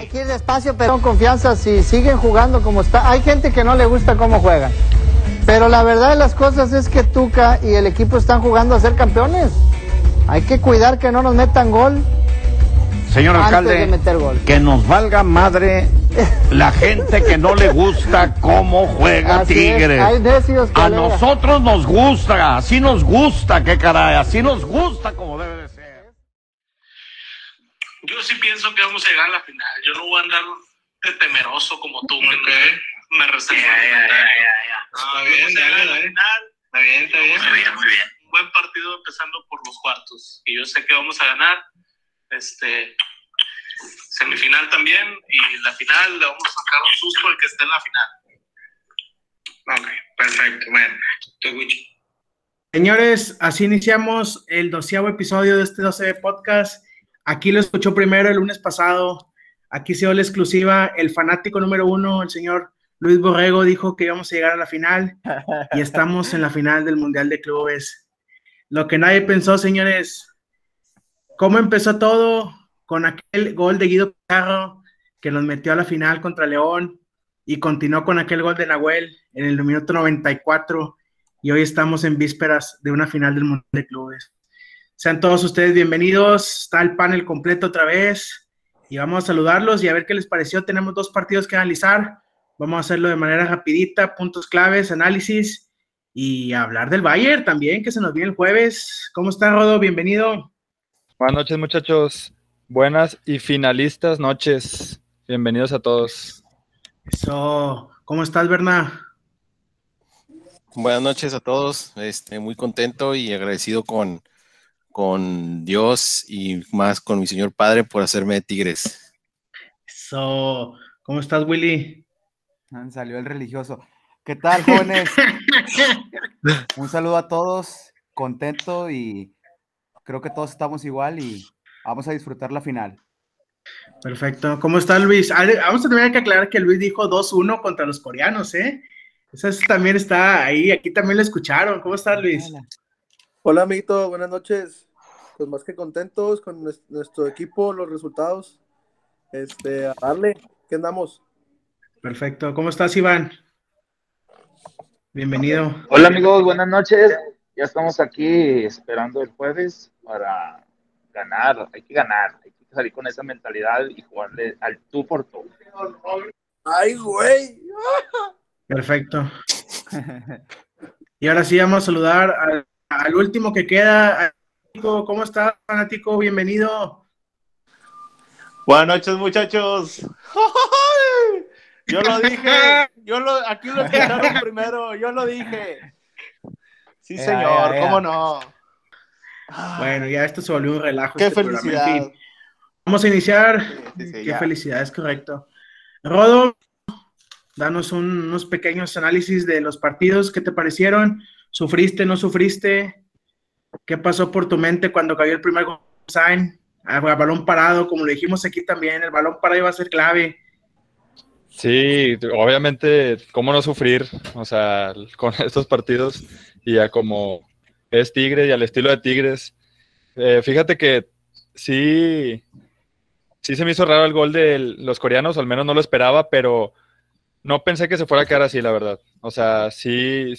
Hay que ir despacio, pero con confianza. Si siguen jugando como está, hay gente que no le gusta cómo juegan. Pero la verdad de las cosas es que Tuca y el equipo están jugando a ser campeones. Hay que cuidar que no nos metan gol. Señor antes alcalde, de meter gol. que nos valga madre la gente que no le gusta cómo juega Así es, Tigres. A nosotros nos gusta, así nos gusta, qué caray, así nos gusta como. Yo sí pienso que vamos a llegar a la final. Yo no voy a andar de temeroso como tú. que Me reservo. Ya, ya, ya. Ah, Está bien, dale, dale. final. Está bien, está bien. Muy bien, muy bien. Un buen partido empezando por los cuartos. Y yo sé que vamos a ganar. Este semifinal también. Y la final le vamos a sacar un susto al que esté en la final. Ok, perfecto. Bueno. Señores, así iniciamos el doceavo episodio de este 12 podcast. Aquí lo escuchó primero el lunes pasado. Aquí se dio la exclusiva. El fanático número uno, el señor Luis Borrego, dijo que íbamos a llegar a la final y estamos en la final del Mundial de Clubes. Lo que nadie pensó, señores, ¿cómo empezó todo? Con aquel gol de Guido Pizarro que nos metió a la final contra León y continuó con aquel gol de Nahuel en el minuto 94 y hoy estamos en vísperas de una final del Mundial de Clubes. Sean todos ustedes bienvenidos, está el panel completo otra vez y vamos a saludarlos y a ver qué les pareció. Tenemos dos partidos que analizar, vamos a hacerlo de manera rapidita, puntos claves, análisis y hablar del Bayern también, que se nos viene el jueves. ¿Cómo está Rodo? Bienvenido. Buenas noches, muchachos. Buenas y finalistas noches. Bienvenidos a todos. Eso, ¿cómo estás, Berna? Buenas noches a todos, este, muy contento y agradecido con, con Dios y más con mi señor padre por hacerme de Tigres. Eso, ¿cómo estás, Willy? Ah, Salió el religioso. ¿Qué tal, jóvenes? Un saludo a todos, contento y creo que todos estamos igual y vamos a disfrutar la final. Perfecto. ¿Cómo está Luis? Ah, Vamos a tener que aclarar que Luis dijo 2-1 contra los coreanos, ¿eh? Eso es- también está ahí, aquí también lo escucharon. ¿Cómo estás, Luis? Hola, amiguito, buenas noches. Pues más que contentos con nues- nuestro equipo, los resultados. Este, a darle, ¿qué andamos? Perfecto. ¿Cómo estás, Iván? Bienvenido. Hola amigos, buenas noches. Ya estamos aquí esperando el jueves para ganar. Hay que ganar, hay que salir con esa mentalidad y jugarle al tú por tú. ¡Ay, güey! Perfecto. Y ahora sí vamos a saludar al, al último que queda. ¿Cómo estás, fanático? Bienvenido. Buenas noches, muchachos. Yo lo dije, yo lo, aquí lo escucharon primero, yo lo dije. Sí, Ea, señor, ea, ea. cómo no. Bueno, ya esto se volvió un relajo. Qué este. En felicidad. fin, vamos a iniciar. Sí, sí, Qué ya. felicidad, es correcto. Rodo, danos un- unos pequeños análisis de los partidos. ¿Qué te parecieron? ¿Sufriste, no sufriste? ¿Qué pasó por tu mente cuando cayó el primer Sainz? A, a balón parado, como lo dijimos aquí también, el balón parado iba a ser clave. Sí, obviamente, ¿cómo no sufrir? O sea, con estos partidos y ya como es Tigre y al estilo de Tigres. Eh, fíjate que sí, sí se me hizo raro el gol de los coreanos, al menos no lo esperaba, pero no pensé que se fuera a quedar así, la verdad. O sea, sí,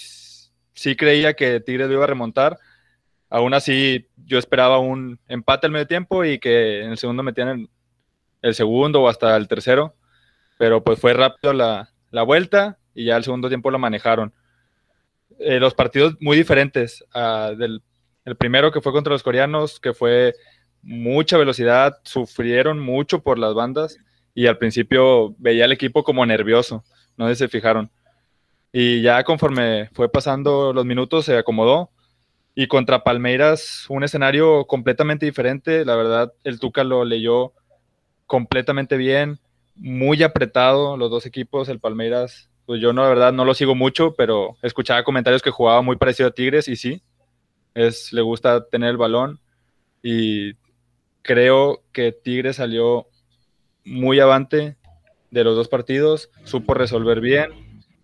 sí creía que Tigres lo iba a remontar. Aún así, yo esperaba un empate al medio tiempo y que en el segundo metían el, el segundo o hasta el tercero pero pues fue rápido la, la vuelta y ya el segundo tiempo lo manejaron. Eh, los partidos muy diferentes ah, del el primero que fue contra los coreanos, que fue mucha velocidad, sufrieron mucho por las bandas y al principio veía al equipo como nervioso, no sé si se fijaron. Y ya conforme fue pasando los minutos se acomodó y contra Palmeiras un escenario completamente diferente, la verdad el Tuca lo leyó completamente bien, muy apretado los dos equipos, el Palmeiras, pues yo no, la verdad no lo sigo mucho, pero escuchaba comentarios que jugaba muy parecido a Tigres y sí, es, le gusta tener el balón. Y creo que Tigres salió muy avante de los dos partidos, supo resolver bien,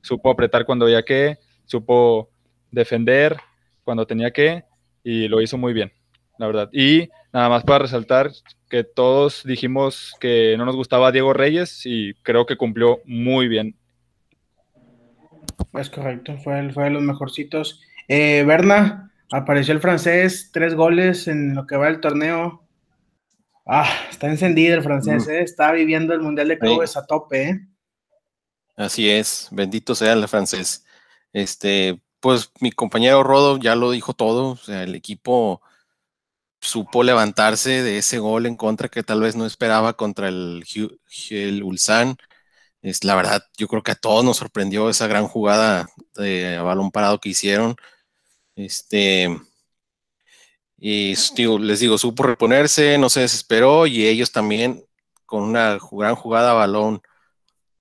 supo apretar cuando había que, supo defender cuando tenía que y lo hizo muy bien, la verdad. Y nada más para resaltar que todos dijimos que no nos gustaba Diego Reyes y creo que cumplió muy bien. Es correcto, fue, fue de los mejorcitos. Eh, Berna, apareció el francés, tres goles en lo que va el torneo. Ah, está encendido el francés, Mm. eh, está viviendo el Mundial de Clubes a tope. eh. Así es, bendito sea el francés. Este, pues mi compañero Rodo ya lo dijo todo, o sea, el equipo supo levantarse de ese gol en contra que tal vez no esperaba contra el, el Ulsan. Es la verdad, yo creo que a todos nos sorprendió esa gran jugada de balón parado que hicieron. Este, y les digo, supo reponerse, no se desesperó y ellos también con una gran jugada a balón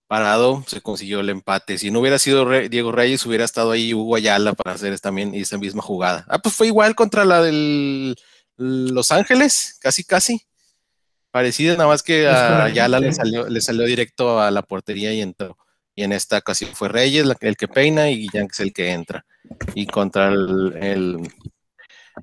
parado se consiguió el empate. Si no hubiera sido Re- Diego Reyes, hubiera estado ahí Hugo Ayala para hacer también esa misma jugada. Ah, pues fue igual contra la del Los Ángeles, casi casi. Parecida, nada más que a Ayala le salió, le salió directo a la portería y entró. Y en esta ocasión fue Reyes el que peina y es el que entra. Y contra el, el-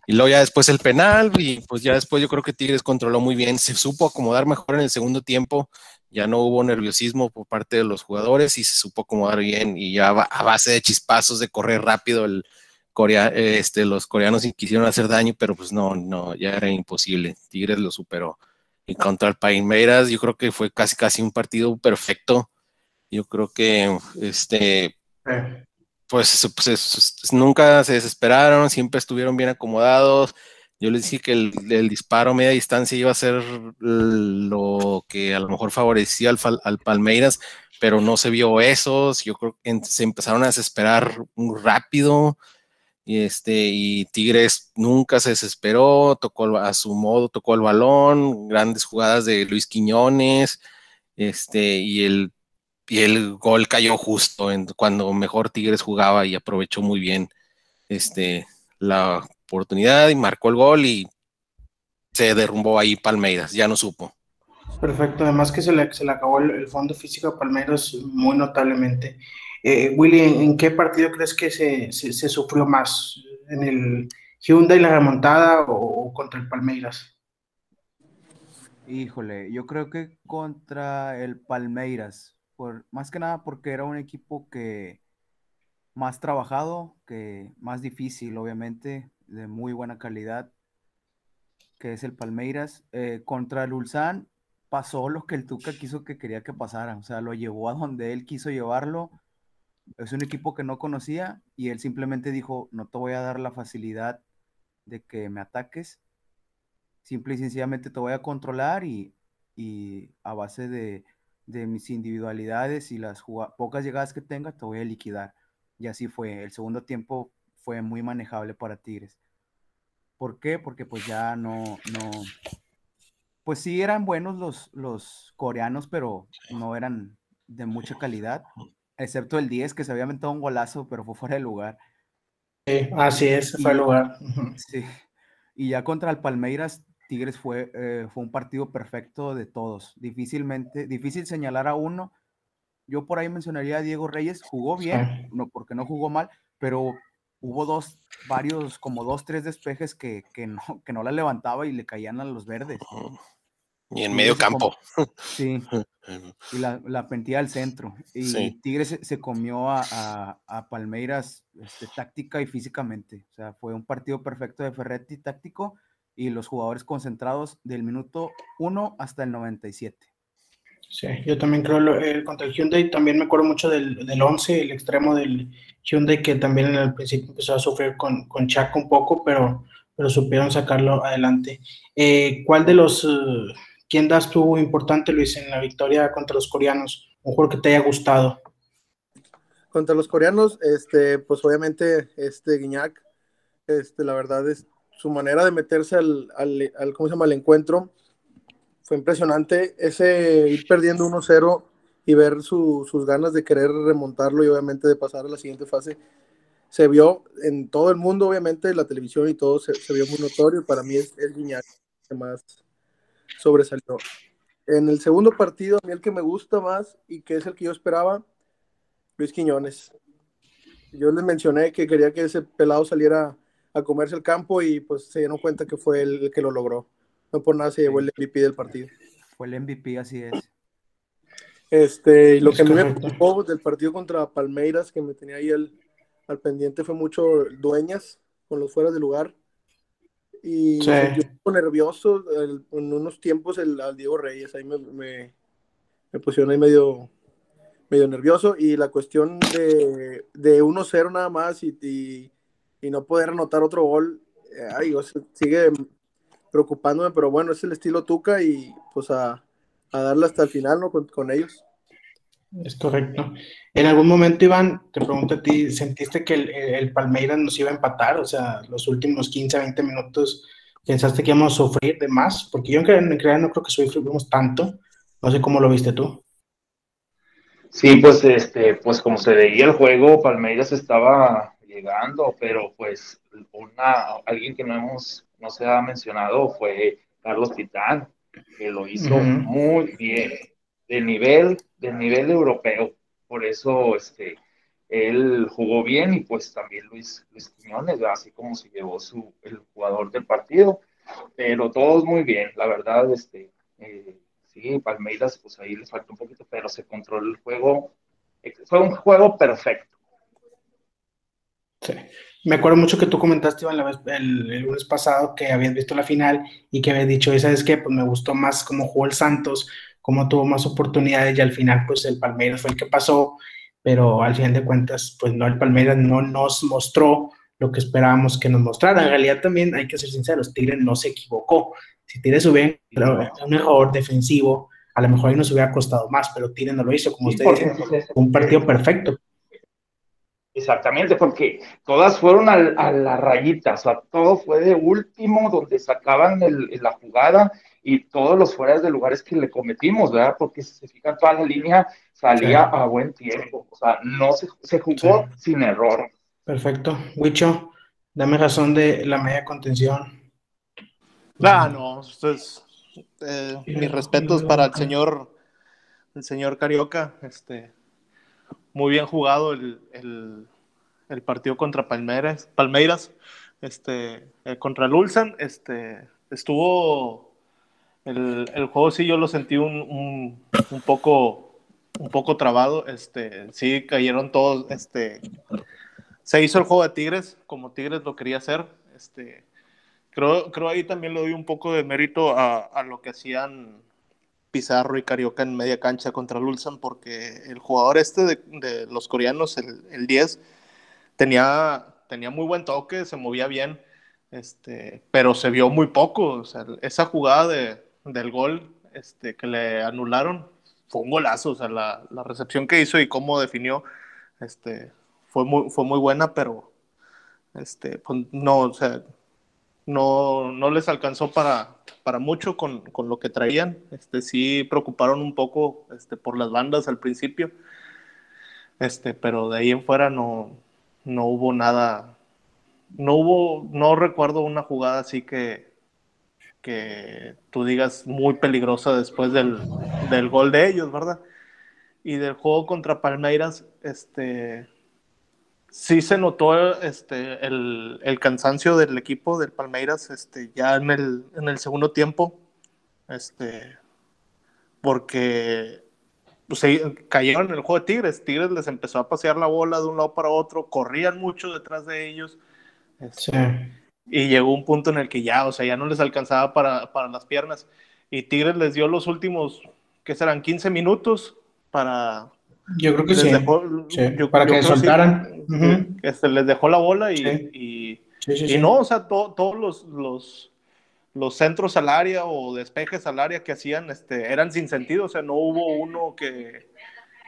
y luego ya después el penal, y pues ya después yo creo que Tigres controló muy bien, se supo acomodar mejor en el segundo tiempo, ya no hubo nerviosismo por parte de los jugadores y se supo acomodar bien y ya a base de chispazos, de correr rápido, el corea, este, los coreanos quisieron hacer daño, pero pues no, no, ya era imposible, Tigres lo superó. Y contra el Palmeiras yo creo que fue casi casi un partido perfecto, yo creo que este pues, nunca se desesperaron, siempre estuvieron bien acomodados. Yo les dije que el, disparo a media distancia iba a ser lo que a lo mejor favorecía al, Palmeiras, pero no se vio eso. Yo creo que se empezaron a desesperar rápido. Y, este, y Tigres nunca se desesperó, tocó a su modo, tocó el balón, grandes jugadas de Luis Quiñones, este, y el y el gol cayó justo en, cuando mejor Tigres jugaba y aprovechó muy bien este, la oportunidad y marcó el gol y se derrumbó ahí Palmeiras, ya no supo. Perfecto, además que se le, se le acabó el, el fondo físico a Palmeiras muy notablemente. Eh, Willy, ¿en, en qué partido crees que se, se, se sufrió más? ¿En el Hyundai la remontada o, o contra el Palmeiras? Híjole, yo creo que contra el Palmeiras, más que nada porque era un equipo que más trabajado, que más difícil, obviamente, de muy buena calidad, que es el Palmeiras. Eh, contra el Ulsan pasó lo que el Tuca quiso que quería que pasara, o sea, lo llevó a donde él quiso llevarlo. Es un equipo que no conocía y él simplemente dijo, no te voy a dar la facilidad de que me ataques, simple y sencillamente te voy a controlar y, y a base de, de mis individualidades y las pocas llegadas que tenga, te voy a liquidar. Y así fue. El segundo tiempo fue muy manejable para Tigres. ¿Por qué? Porque pues ya no, no, pues sí eran buenos los, los coreanos, pero no eran de mucha calidad, excepto el 10 que se había aventado un golazo, pero fue fuera de lugar. Sí, así es, fue el lugar. Sí. Y ya contra el Palmeiras, Tigres fue, eh, fue un partido perfecto de todos. Difícilmente, difícil señalar a uno. Yo por ahí mencionaría a Diego Reyes, jugó bien, no, porque no jugó mal, pero hubo dos, varios, como dos, tres despejes que, que no, que no la levantaba y le caían a los verdes. Y en medio campo. Sí, y la, la pentía al centro. Y Sí. Tigres se, se comió a, a- a Palmeiras este, táctica y físicamente. O sea, fue un partido perfecto de Ferretti táctico y los jugadores concentrados del minuto 1 hasta el 97. Sí, yo también creo lo- eh, contra el Hyundai, también me acuerdo mucho del, del 11, el extremo del Hyundai, que también en el principio empezó a sufrir con, con Chaco un poco, pero, pero supieron sacarlo adelante. Eh, ¿Cuál de los, eh, quién das tú importante, Luis, en la victoria contra los coreanos? Un juego que te haya gustado. Contra los coreanos, este, pues obviamente, este Guiñac, este, la verdad es su manera de meterse al, al, al- ¿cómo se llama? al encuentro fue impresionante. Ese ir perdiendo 1-0 y ver su- sus ganas de querer remontarlo y obviamente de pasar a la siguiente fase, se vio en todo el mundo, obviamente, la televisión y todo se, se vio muy notorio. Para mí es el Guiñac que más sobresalió. En el segundo partido, a mí el que me gusta más y que es el que yo esperaba, Luis Quiñones. Yo les mencioné que quería que ese pelado saliera a comerse el campo y pues se dieron cuenta que fue el, el que lo logró. no por nada se llevó el MVP del partido. Fue el MVP, así es. Este, y lo Es que a mí me correcto. preocupó del partido contra Palmeiras, que me tenía ahí al, al pendiente, fue mucho dueñas con los fueras de lugar. Y Sí. poco nervioso el- en unos tiempos el, al Diego Reyes, ahí me, me, me pusieron ahí medio, medio nervioso. Y la cuestión de, de 1-0 nada más y, y, y no poder anotar otro gol, eh, ay, o sea, sigue preocupándome, pero bueno, es el estilo Tuca y pues a, a darle hasta el final, ¿no? Con, con ellos. Es correcto. En algún momento, Iván, te pregunto a ti, ¿sentiste que el, el Palmeiras nos iba a empatar? O sea, los últimos 15, 20 minutos, ¿pensaste que íbamos a sufrir de más? Porque yo en realidad, en realidad no creo que sufrimos tanto. No sé cómo lo viste tú. Sí, pues este, pues como se veía el juego, Palmeiras estaba llegando, pero pues una, alguien que no hemos, no se ha mencionado fue Carlos Titán, que lo hizo muy bien, de nivel, de nivel europeo. Por eso este, él jugó bien y pues también Luis, Luis Quiñones, así como se llevó su, el jugador del partido, pero todos muy bien, la verdad, este, eh, sí, Palmeiras, pues ahí le faltó un poquito, pero se controló el juego, fue un juego perfecto. Sí. Me acuerdo mucho que tú comentaste, Iván, la vez- el, el lunes pasado que habías visto la final y que habías dicho, "¿Y ¿sabes qué? Pues me gustó más cómo jugó el Santos, cómo tuvo más oportunidades y al final, pues el Palmeiras fue el que pasó, pero al final de cuentas, pues no, el Palmeiras no nos mostró lo que esperábamos que nos mostrara. En realidad también hay que ser sinceros, Tigre no se equivocó. Si Tigre hubiera un error defensivo, a lo mejor ahí nos hubiera costado más, pero Tigre no lo hizo, como Sí, usted dice, un partido perfecto. Exactamente, porque todas fueron al- a, la rayita, o sea, todo fue de último donde sacaban el- la jugada y todos los fueras de lugares que le cometimos, ¿verdad? Porque si se fijan, toda la línea salía Sí. a buen tiempo, o sea, no se, se jugó sin error. Perfecto. Huicho, dame razón de la media contención. Ah, no, esto es, eh, mis respetos para el señor, el señor Carioca, este, muy bien jugado el, el- partido contra Palmeiras, Palmeiras, este, eh, contra el Ulsan, este, estuvo, el, el juego sí yo lo sentí un, un, un poco, un poco trabado, este, sí cayeron todos, este, se hizo el juego de Tigres, como Tigres lo quería hacer, este, Creo, creo ahí también le doy un poco de mérito a, a lo que hacían Pizarro y Carioca en media cancha contra el Ulsan, porque el jugador este de, de los coreanos, el, el 10, tenía, tenía muy buen toque, se movía bien, este, pero se vio muy poco. O sea, esa jugada de, del gol este, que le anularon fue un golazo. O sea, la, la recepción que hizo y cómo definió este, fue, muy, fue muy buena, pero este, pues, no, o sea, no, no les alcanzó para, para mucho con, con lo que traían. Este, sí preocuparon un poco este, por las bandas al principio, este, pero de ahí en fuera no, no hubo nada, no hubo, no recuerdo una jugada así que, que tú digas muy peligrosa después del, del gol de ellos, ¿verdad? Y del juego contra Palmeiras, este, sí se notó este, el, el cansancio del equipo del Palmeiras este, ya en el, en el segundo tiempo, este, porque pues, se cayeron en el juego de Tigres. Tigres les empezó a pasear la bola de un lado para otro, corrían mucho detrás de ellos. este, Sí. y llegó un punto en el que ya, o sea, ya no les alcanzaba para, para las piernas. Y Tigres les dio los últimos, ¿qué serán? 15 minutos para... Yo creo que sí. dejó- Sí, yo- para yo que sí, soltaran. Que se les dejó la bola y, Sí. y, Sí, sí, y sí. no, o sea, to- todos los, los, los centros al área o despejes al área que hacían este, eran sin sentido, o sea, no hubo uno que,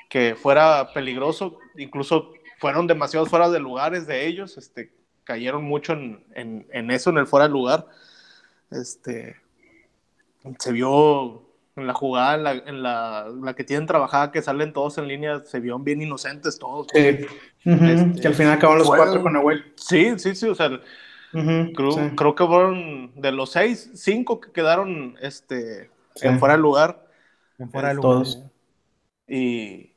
que fuera peligroso, incluso fueron demasiados fuera de lugares de ellos, este, cayeron mucho en, en, en eso, en el fuera de lugar. Este, se vio en la jugada, en la, en la, la que tienen trabajada, que salen todos en línea, se vieron bien inocentes todos. Sí. Este, que al final acabaron los fueron- cuatro con Nahuel. Sí, sí, sí, o sea, creo, sí. creo que fueron de los seis, cinco que quedaron este, Sí. en fuera de lugar. En fuera de lugar. Todos. Y,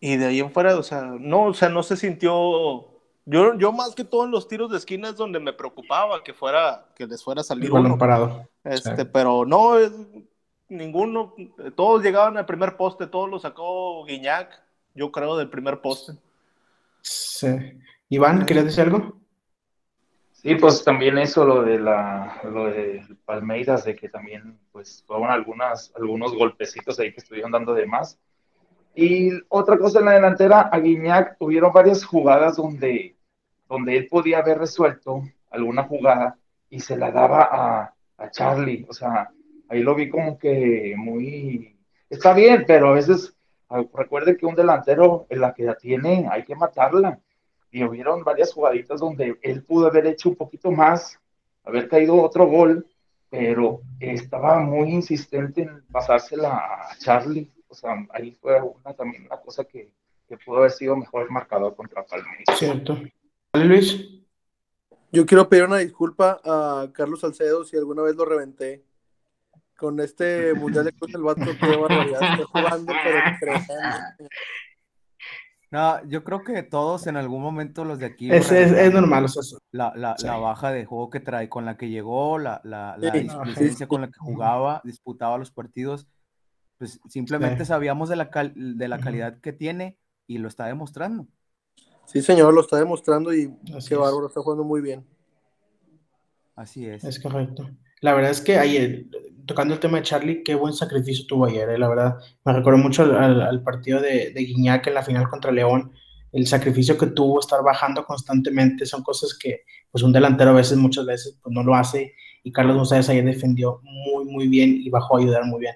y de ahí en fuera, o sea, no, o sea, no se sintió Yo, yo más que todo en los tiros de esquina es donde me preocupaba que fuera, que les fuera a salir uno. parado. Este, Sí. pero no, es- ninguno, todos llegaban al primer poste, todos lo sacó Guiñac, yo creo, del primer poste. Sí. Iván, ¿querías decir algo? Sí, pues también eso, lo de la, lo de Palmeiras, de que también, pues, fueron algunas, algunos golpecitos ahí que estuvieron dando de más. Y otra cosa en la delantera, a Guiñac hubieron varias jugadas donde, donde él podía haber resuelto alguna jugada y se la daba a, a Charlie. O sea, ahí lo vi como que muy... Está bien, pero a veces, ah, recuerde que un delantero, en la que la tiene, hay que matarla y hubieron varias jugaditas donde él pudo haber hecho un poquito más, haber caído otro gol, pero estaba muy insistente en pasársela a Charlie. O sea, ahí fue una, también una cosa que, que pudo haber sido mejor marcador contra Palmeiras. Cierto. ¿Vale, Luis? Yo quiero pedir una disculpa a Carlos Salcedo si alguna vez lo reventé. Con este Mundial de Cruz el vato, barbaridad. Está jugando, pero. No, yo creo que todos en algún momento los de aquí. Es- es- normal, o sea, eso- la, la, sí. la baja de juego que trae, con la que llegó, la, la, la Sí, con la que jugaba, disputaba los partidos. Pues simplemente Sí. sabíamos de la, cal- de la calidad que tiene y lo está demostrando. Sí, señor, lo está demostrando y Así qué es. bárbaro, está jugando muy bien. Así es. Es correcto. La verdad es que ayer, tocando el tema de Charlie, qué buen sacrificio tuvo ayer, eh, la verdad. Me recuerdo mucho al, partido de, de Guiñac en la final contra León, el sacrificio que tuvo, estar bajando constantemente, son cosas que pues un delantero a veces, muchas veces, pues no lo hace, y Carlos González ayer defendió muy, muy bien y bajó a ayudar muy bien.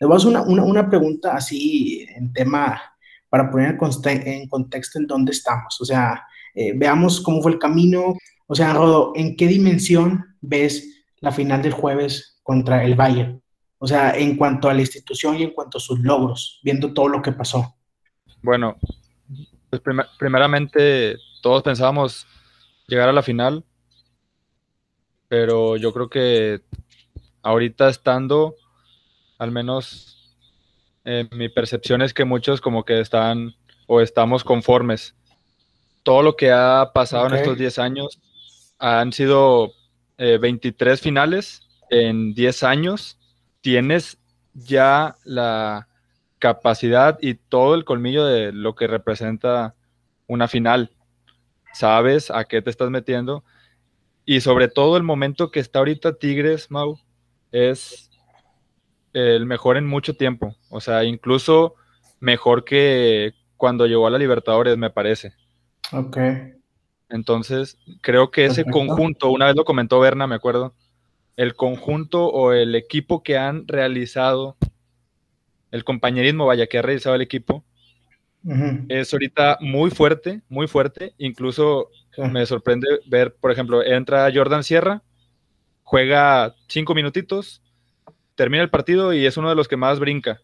Le voy a hacer una, una, una pregunta así en tema, para poner en contexto en dónde estamos, o sea, eh, veamos cómo fue el camino, o sea, Rodo, ¿en qué dimensión ves la final del jueves contra el Bayern? O sea, en cuanto a la institución y en cuanto a sus logros, viendo todo lo que pasó. Bueno, pues primer- primeramente todos pensábamos llegar a la final, pero yo creo que ahorita estando, al menos eh, mi percepción es que muchos como que están o estamos conformes. Todo lo que ha pasado en estos 10 años han sido eh, 23 finales en 10 años. Tienes ya la capacidad y todo el colmillo de lo que representa una final. Sabes a qué te estás metiendo. Y sobre todo el momento que está ahorita Tigres, Mau, es el mejor en mucho tiempo. O sea, incluso mejor que cuando llegó a la Libertadores, me parece. Ok. Entonces, creo que ese Perfecto. conjunto, una vez lo comentó Berna, me acuerdo, el conjunto o el equipo que han realizado, el compañerismo, vaya, que ha realizado el equipo, es ahorita muy fuerte, muy fuerte. Incluso me sorprende ver, por ejemplo, entra Jordan Sierra, juega cinco minutitos, termina el partido y es uno de los que más brinca.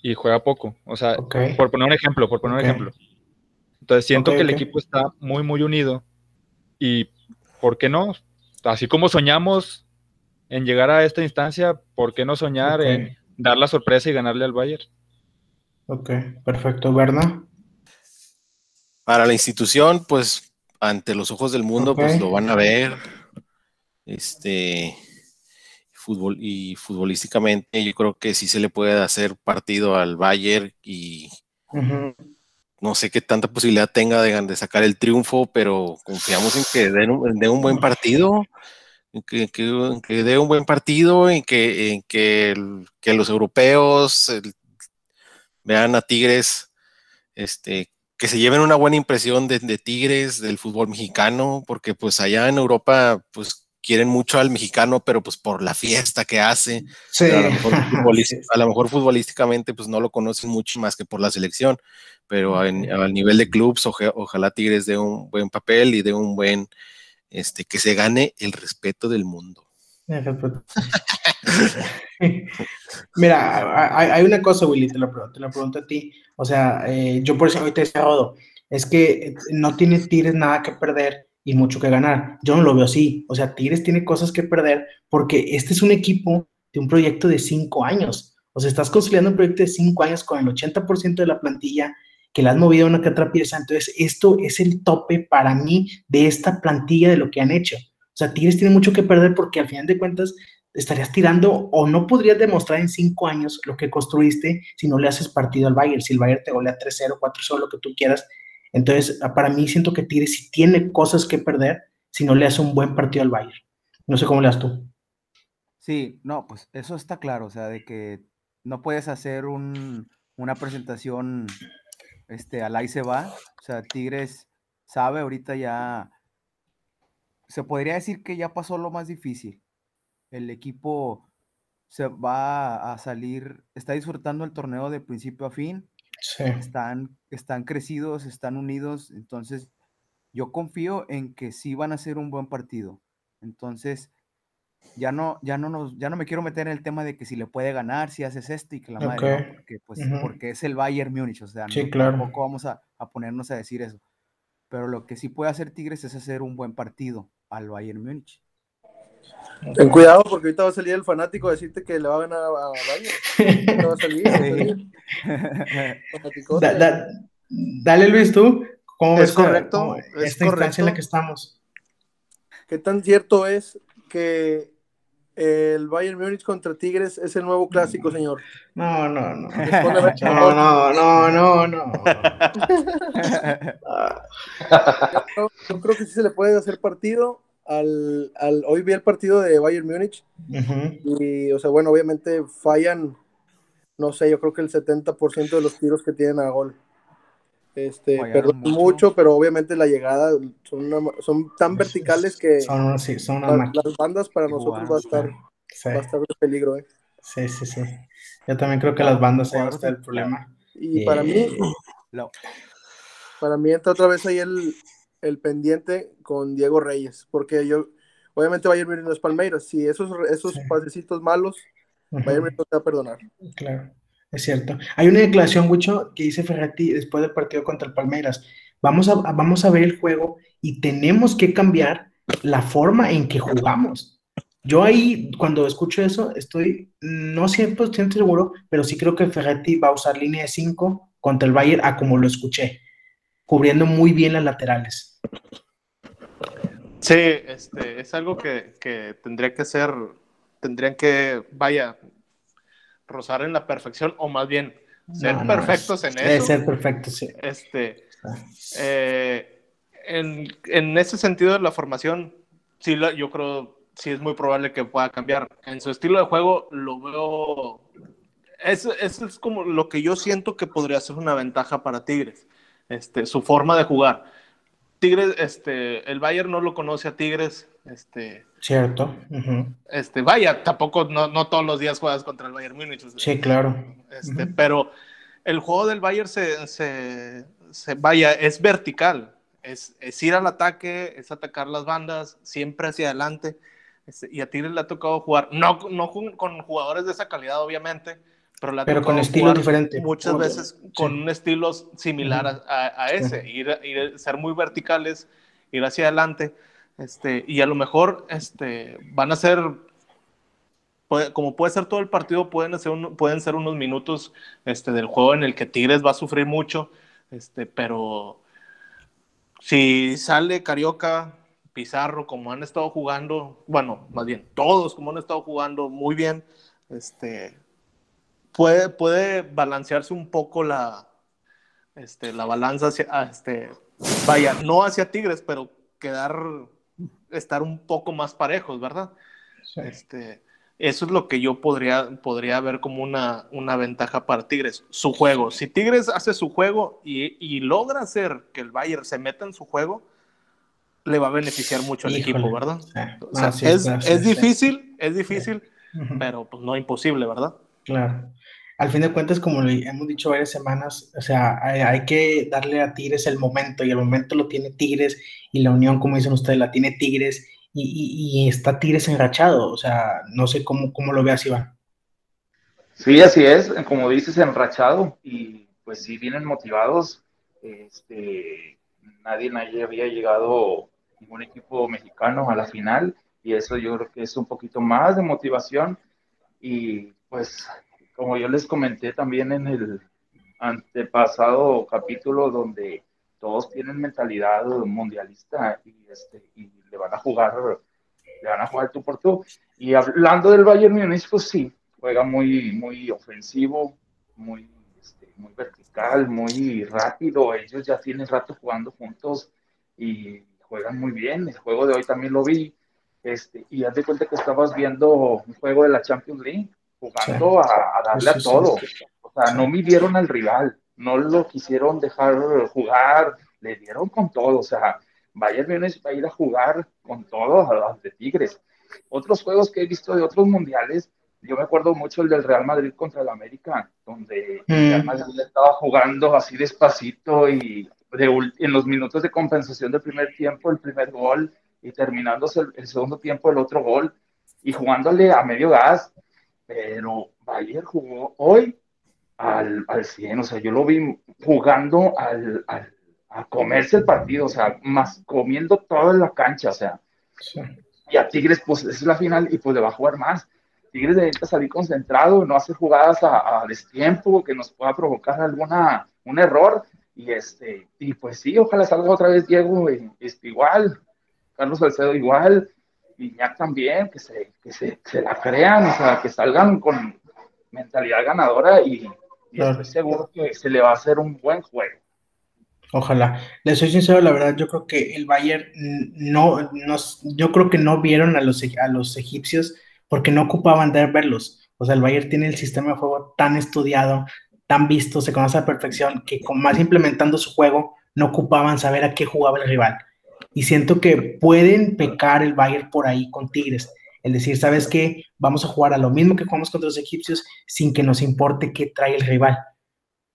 Y juega poco. O sea, por poner un ejemplo, por poner un ejemplo. Entonces siento que el equipo está muy, muy unido. Y, ¿por qué no? Así como soñamos en llegar a esta instancia, ¿por qué no soñar en dar la sorpresa y ganarle al Bayern? Ok, perfecto. Berna. Para la institución, pues ante los ojos del mundo, pues lo van a ver. Este fútbol y futbolísticamente, yo creo que sí se le puede hacer partido al Bayern y. no sé qué tanta posibilidad tenga de, sacar el triunfo, pero confiamos en que den un, den un buen partido, en que, que- dé un buen partido, en que, los europeos vean a Tigres, este, que se lleven una buena impresión de, de Tigres, del fútbol mexicano, porque pues allá en Europa, pues quieren mucho al mexicano, pero pues por la fiesta que hace, Sí. a, lo mejor a lo futbolísticamente pues no lo conocen mucho más que por la selección, pero al nivel de clubs ojalá Tigres dé un buen papel y dé un buen, este, que se gane el respeto del mundo. Mira, hay, hay una cosa, Willy, te pre- te lo pregunto a ti. O sea, eh, yo por eso ahorita decía Rodo, es que no tiene Tigres nada que perder y mucho que ganar. Yo no lo veo así. O sea, Tigres tiene cosas que perder porque este es un equipo de un proyecto de cinco años. O sea, estás consolidando un proyecto de cinco años con el 80% de la plantilla que le has movido una que otra pieza. Entonces, esto es el tope para mí de esta plantilla de lo que han hecho. O sea, Tigres tiene mucho que perder porque al final de cuentas estarías tirando o no podrías demostrar en cinco años lo que construiste si no le haces partido al Bayern. Si el Bayern te golea 3-0, 4-0, lo que tú quieras. Entonces, para mí siento que Tigres sí tiene cosas que perder si no le hace un buen partido al Bayern. No sé cómo le das tú. Sí, no, pues eso está claro, o sea, de que no puedes hacer un, una presentación este, al ahí se va. O sea, Tigres sabe ahorita ya, se podría decir que ya pasó lo más difícil. El equipo se va a salir, está disfrutando el torneo de principio a fin. Están, están crecidos, están unidos. Entonces, yo confío en que sí van a ser un buen partido. Entonces, ya no, ya no nos, ya no me quiero meter en el tema de que si le puede ganar, si haces esto y que la madre, porque, pues, porque es el Bayern Múnich, o sea, tampoco vamos a, ponernos a decir eso. Pero lo que sí puede hacer Tigres es hacer un buen partido al Bayern Múnich. Ten cuidado porque ahorita va a salir el fanático a decirte que le va a ganar a, Bayern. va a salir. dale Luis, tú. ¿Cómo es correcto. esta instancia en la que estamos? ¿Qué tan cierto es que el Bayern Múnich contra Tigres es el nuevo clásico, señor. No, no, no. No, no, no, no, no. yo, creo, que sí se le puede hacer partido. Al, al, hoy vi el partido de Bayern Múnich y, o sea, bueno, obviamente fallan, no sé, yo creo que el 70% de los tiros que tienen a gol. Este, perdón mucho. pero obviamente la llegada son, son tan verticales que son, sí, son las, bandas para nosotros va a estar, va a estar en peligro. ¿eh? Sí, sí, sí. Yo también creo que las bandas son el problema. Y para mí, para mí entra otra vez ahí el, el pendiente con Diego Reyes, porque yo, obviamente va a ir los Palmeiras, si esos, esos pasecitos malos, va a ir te va a perdonar. Claro. Es cierto. Hay una declaración, mucho que dice Ferretti después del partido contra el Palmeiras. Vamos a, vamos a ver el juego y tenemos que cambiar la forma en que jugamos. Yo ahí, cuando escucho eso, estoy no 100% seguro, pero sí creo que Ferretti va a usar línea de 5 contra el Bayern a como lo escuché, cubriendo muy bien las laterales. Sí, este, es algo que, que tendría que ser, tendrían que, vaya, rozar en la perfección, o más bien ser perfectos en eso. ser perfectos, sí. Este, ah. eh, en, en, ese sentido de la formación, sí, yo creo, sí es muy probable que pueda cambiar. En su estilo de juego lo veo... Eso, eso es como lo que yo siento que podría ser una ventaja para Tigres, este, su forma de jugar. Tigres, este, el Bayern no lo conoce a Tigres, este, Cierto. Este, vaya, tampoco no, no, todos los días juegas contra el Bayern Múnich. Sí, claro. Este, Pero el juego del Bayern se, se, se vaya, es vertical. Es, es, ir al ataque, es atacar las bandas, siempre hacia adelante. Este, y a Tigres le ha tocado jugar, no, no con jugadores de esa calidad, obviamente, pero, la pero con estilo diferente. Muchas veces con un estilo similar a, a, ese, ir, ir, ser muy verticales, ir hacia adelante. Este, y a lo mejor este, van a ser, como puede ser todo el partido, pueden ser, pueden ser unos minutos este, del juego en el que Tigres va a sufrir mucho, este, pero si sale Carioca, Pizarro, como han estado jugando, bueno, más bien todos como han estado jugando muy bien, este, puede, puede balancearse un poco la, este, la balanza hacia, este, vaya, no hacia Tigres, pero quedar estar un poco más parejos, ¿verdad? Este, eso es lo que yo podría, podría ver como una, una ventaja para Tigres, su juego. Si Tigres hace su juego y, logra hacer que el Bayern se meta en su juego, le va a beneficiar mucho al equipo, ¿verdad? es, difícil, es difícil, pero pues no imposible, ¿verdad? Claro al fin de cuentas, como le hemos dicho varias semanas, o sea, hay, que darle a Tigres el momento y el momento lo tiene Tigres y la unión, como dicen ustedes, la tiene Tigres y, está Tigres enrachado, o sea, no sé cómo, cómo lo veas, Iván. Sí, así es, como dices, enrachado y pues sí vienen motivados. Este, nadie, nadie había llegado ningún equipo mexicano a la final y eso yo creo que es un poquito más de motivación y pues como yo les comenté también en el, antepasado capítulo donde todos tienen mentalidad mundialista y, este, y le van a jugar, le van a jugar tú por tú. Y hablando del Bayern Múnich, pues sí, juega muy, muy ofensivo, muy, este, muy vertical, muy rápido. Ellos ya tienen rato jugando juntos y juegan muy bien. El juego de hoy también lo vi. Este, y haz de cuenta que estabas viendo un juego de la Champions League, jugando a, darle a todo. O sea, no midieron al rival, no lo quisieron dejar jugar, le dieron con todo. O sea, Bayern Múnich va a ir a jugar con todo a los de Tigres. Otros juegos que he visto de otros mundiales, yo me acuerdo mucho el del Real Madrid contra el América, donde el Real Madrid estaba jugando así despacito y en los minutos de compensación del primer tiempo, el primer gol, y terminándose el, segundo tiempo, el otro gol, y jugándole a medio gas. Pero Bayern jugó hoy al, al 100, o sea, yo lo vi jugando al, al, a comerse el partido, o sea, más comiendo todo en la cancha, o sea. Y a Tigres, pues es la final y pues le va a jugar más. Tigres necesita salir concentrado, no hacer jugadas a, a, destiempo que nos pueda provocar alguna un error. Y este, y pues sí, ojalá salga otra vez Diego este, igual, Carlos Salcedo igual, Iñak también, que se, que se, se, la crean, o sea, que salgan con mentalidad ganadora y, y estoy seguro que se le va a hacer un buen juego. Ojalá. Les soy sincero, la verdad, yo creo que el Bayern no, no yo creo que no vieron a los, a los egipcios porque no ocupaban de verlos. O sea, el Bayern tiene el sistema de juego tan estudiado, tan visto, se conoce a perfección, que con más implementando su juego, no ocupaban saber a qué jugaba el rival. Y siento que pueden pecar el Bayern por ahí con Tigres. El decir, ¿sabes qué? Vamos a jugar a lo mismo que jugamos contra los egipcios sin que nos importe qué trae el rival.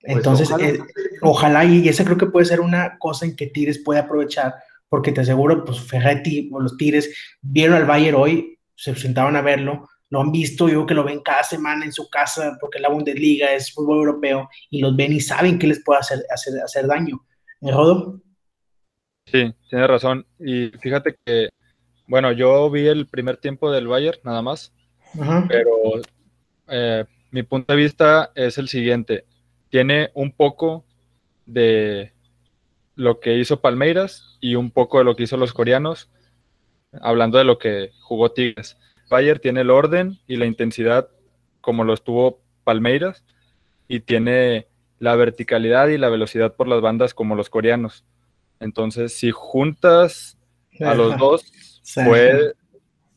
Pues Entonces, eh, ojalá. y esa creo que puede ser una cosa en que Tigres puede aprovechar, porque te aseguro, pues Ferretti o los Tigres vieron al Bayern hoy, se sentaron a verlo, lo han visto, yo creo que lo ven cada semana en su casa, porque la Bundesliga es fútbol europeo, y los ven y saben que les puede hacer, hacer, hacer daño. ¿Me Rodo? Sí, tienes razón. Y fíjate que, bueno, yo vi el primer tiempo del Bayern, nada más, pero eh, mi punto de vista es el siguiente tiene un poco de lo que hizo Palmeiras y un poco de lo que hizo los coreanos, hablando de lo que jugó Tigres. Bayern tiene el orden y la intensidad como lo estuvo Palmeiras y tiene la verticalidad y la velocidad por las bandas como los coreanos. Entonces, si juntas a los dos, puede,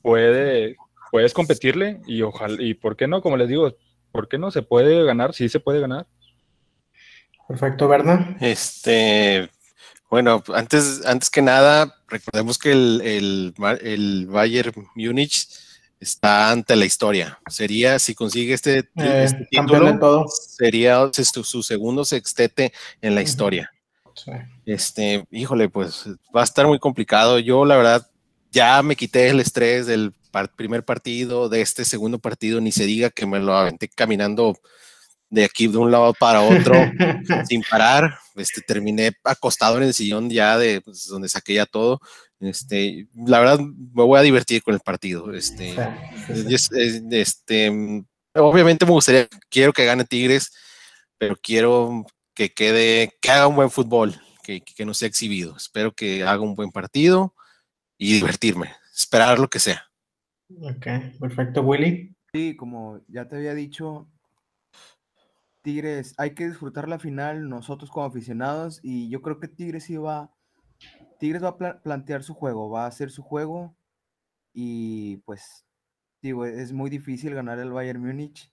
puede, puedes competirle y ojalá, y por qué no, como les digo, ¿por qué no se puede ganar? Sí se puede ganar. Perfecto, ¿verdad? Este, bueno, antes, antes que nada, recordemos que el, el, el Bayern Múnich está ante la historia. Sería, si consigue este, eh, este título, todo. sería su, su, segundo sextete en la historia. Sí. Este, híjole, pues va a estar muy complicado. Yo, la verdad, ya me quité el estrés del primer partido, de este segundo partido, ni se diga que me lo aventé caminando de aquí de un lado para otro sin parar. Este, terminé acostado en el sillón ya de pues, donde saqué ya todo. Este, la verdad me voy a divertir con el partido. Este, este, obviamente me gustaría, quiero que gane Tigres, pero quiero que quede, que haga un buen fútbol, que, que no sea exhibido. Espero que haga un buen partido y divertirme, esperar lo que sea. Ok, perfecto, Willy. Sí, como ya te había dicho, Tigres, hay que disfrutar la final nosotros como aficionados y yo creo que Tigres iba, Tigres va a plantear su juego, va a hacer su juego y pues digo, es muy difícil ganar el Bayern Múnich,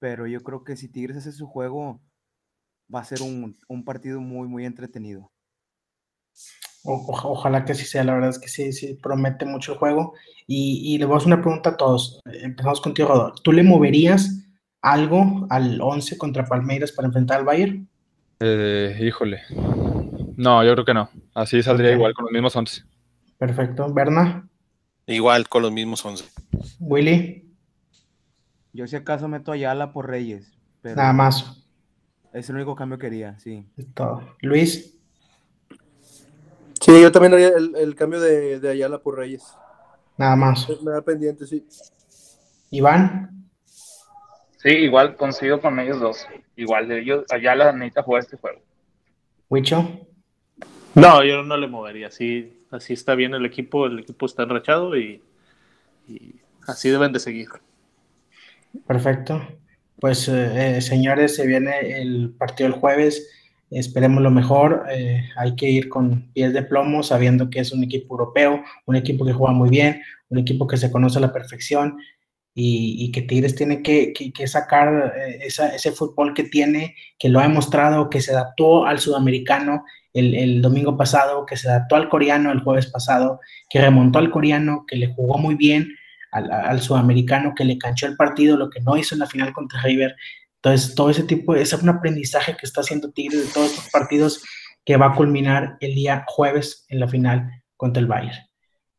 pero yo creo que si Tigres hace su juego va a ser un, partido muy, muy entretenido. ojalá que así sea, la verdad es que sí, sí, promete mucho el juego. Y, le voy a hacer una pregunta a todos. Empezamos contigo, Rodolfo. ¿Tú le moverías algo al 11 contra Palmeiras para enfrentar al Bayern? Eh, híjole. No, yo creo que no. Así saldría okay. igual con los mismos 11. Perfecto. ¿Berna? Igual con los mismos 11. Willy. Yo si acaso meto a Ayala por Reyes. Pero Nada más. Es el único cambio que quería, sí. Todo. Luis. Sí, yo también haría el, el cambio de, de, Ayala por Reyes. Nada más. Me da pendiente, sí. Iván. Sí, igual coincido con ellos dos. Igual de ellos, allá la necesita jugar este juego. Huicho. No, yo no le movería. Así, así está bien el equipo, el equipo está enrachado y, y así deben de seguir. Perfecto. Pues eh, eh, señores, se viene el partido el jueves. Esperemos lo mejor. Eh, hay que ir con pies de plomo, sabiendo que es un equipo europeo, un equipo que juega muy bien, un equipo que se conoce a la perfección y, que Tigres tiene que, sacar ese fútbol que tiene, que lo ha demostrado, que se adaptó al sudamericano el, domingo pasado, que se adaptó al coreano el jueves pasado, que remontó al coreano, que le jugó muy bien al, sudamericano, que le canchó el partido, lo que no hizo en la final contra River. Entonces, todo ese tipo, es un aprendizaje que está haciendo Tigres de todos estos partidos que va a culminar el día jueves en la final contra el Bayern.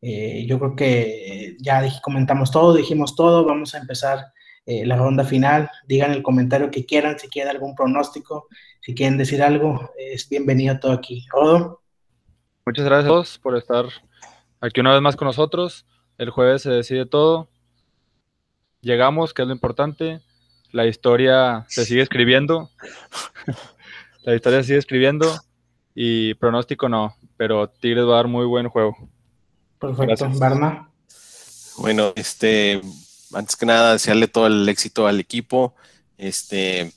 Eh, yo creo que ya dije, comentamos todo, dijimos todo, vamos a empezar eh, la ronda final. Digan el comentario que quieran, si quieren algún pronóstico, si quieren decir algo, es bienvenido todo aquí. Rodo. Muchas gracias por estar aquí una vez más con nosotros. El jueves se decide todo. Llegamos, que es lo importante. La historia se sigue escribiendo. la historia se sigue escribiendo. Y pronóstico no, pero Tigres va a dar muy buen juego. Perfecto, Barna. Bueno, este, antes que nada, desearle todo el éxito al equipo, este,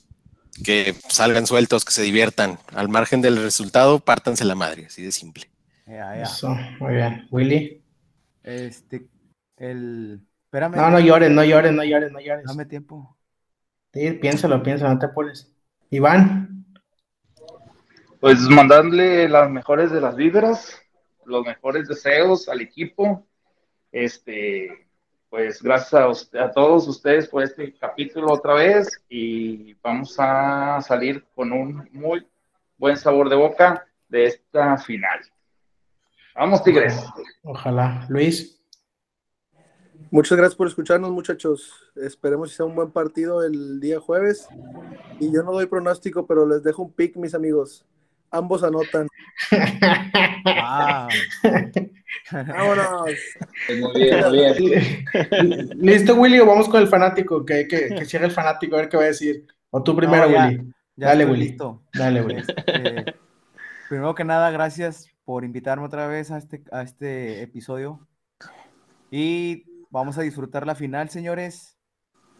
que salgan sueltos, que se diviertan. Al margen del resultado, pártanse la madre, así de simple. Eso, muy bien. Willy. Este, el. Espérame. No, no llores, no llores, no llores, no llores. Dame tiempo. Sí, piénsalo, piénsalo, no te apures. Iván. Pues mandarle las mejores de las vibras, los mejores deseos al equipo. Este, pues gracias a, usted, a, todos ustedes por este capítulo otra vez y vamos a salir con un muy buen sabor de boca de esta final. Vamos, Tigres. Ojalá. Luis. Muchas gracias por escucharnos, muchachos. Esperemos que sea un buen partido el día jueves. Y yo no doy pronóstico, pero les dejo un pick, mis amigos. Ambos anotan. Wow. Vámonos. Muy bien, muy bien. Listo, Willy, o vamos con el fanático, que, que, que cierre el fanático, a ver qué va a decir. O tú primero, No, ya- Willy. ya Dale, Willy. listo. Dale, Willy. Este, primero que nada, gracias por invitarme otra vez a este, a este episodio. Y vamos a disfrutar la final, señores.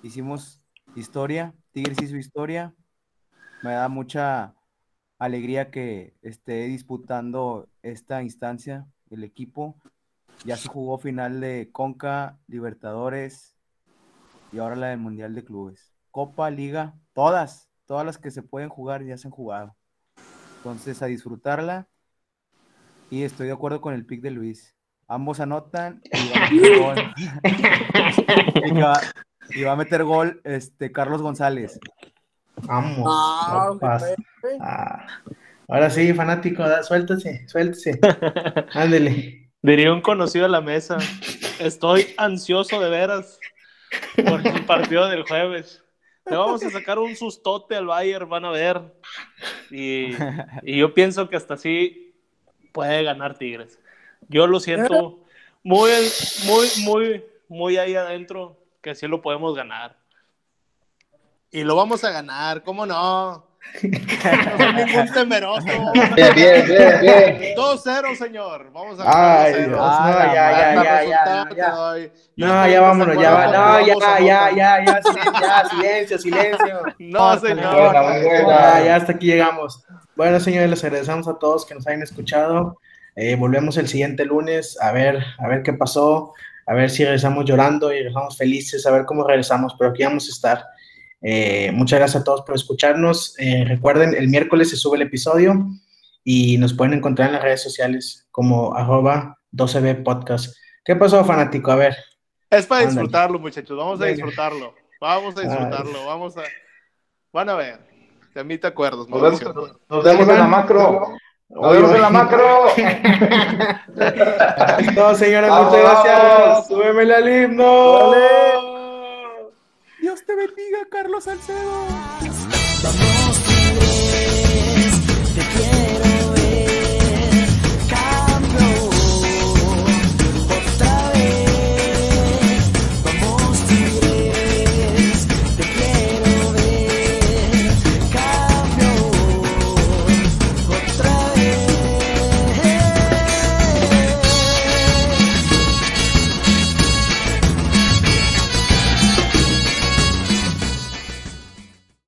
Hicimos historia, Tigres hizo historia. Me da mucha alegría que esté disputando esta instancia el equipo. Ya se jugó final de Conca, Libertadores y ahora la del Mundial de Clubes. Copa, Liga, todas, todas las que se pueden jugar ya se han jugado. Entonces, a disfrutarla. Y estoy de acuerdo con el pick de Luis. Ambos anotan y va a meter gol. y, va, y va a meter gol este, Carlos González. Vamos. Ah. Ah. Ahora sí, fanático, da- suéltese, suéltese. Ándele. Diría un conocido de la mesa. Estoy ansioso de veras por el partido del jueves. Le vamos a sacar un sustote al Bayern, van a ver. Y, y yo pienso que hasta así puede ganar Tigres. Yo lo siento muy, muy, muy, muy ahí adentro que sí lo podemos ganar. Y lo vamos a ganar, ¿cómo no? No soy ningún temeroso. Bien, bien, bien, bien. 2-0, señor. Vamos a Ay, 2-0. Dios, Ah, no, ya, ya, ya, ya, ya. No, ya vámonos, ya va, no, ya, ya, ya, ya, silencio, ya, silencio, silencio. No, señor. Buena. Ya, ya hasta aquí llegamos. Bueno, señores, les agradecemos a todos que nos hayan escuchado. Eh, volvemos el siguiente lunes a ver, a ver qué pasó, a ver si regresamos llorando y regresamos felices, a ver cómo regresamos, pero aquí vamos a estar. Eh, muchas gracias a todos por escucharnos. Eh, recuerden, el miércoles se sube el episodio y nos pueden encontrar en las redes sociales como arroba 12B podcast. ¿Qué pasó, fanático? A ver. Es para Ándale. disfrutarlo, muchachos. Vamos a disfrutarlo. Vamos a disfrutarlo. Vamos a. Van a ver. De mí te acuerdas, Nos vemos, Mauricio. nos vemos en la macro. Nos vemos en la macro. No, señores, muchas gracias. vamos. Súbeme al himno. Dios te bendiga, Carlos Salcedo.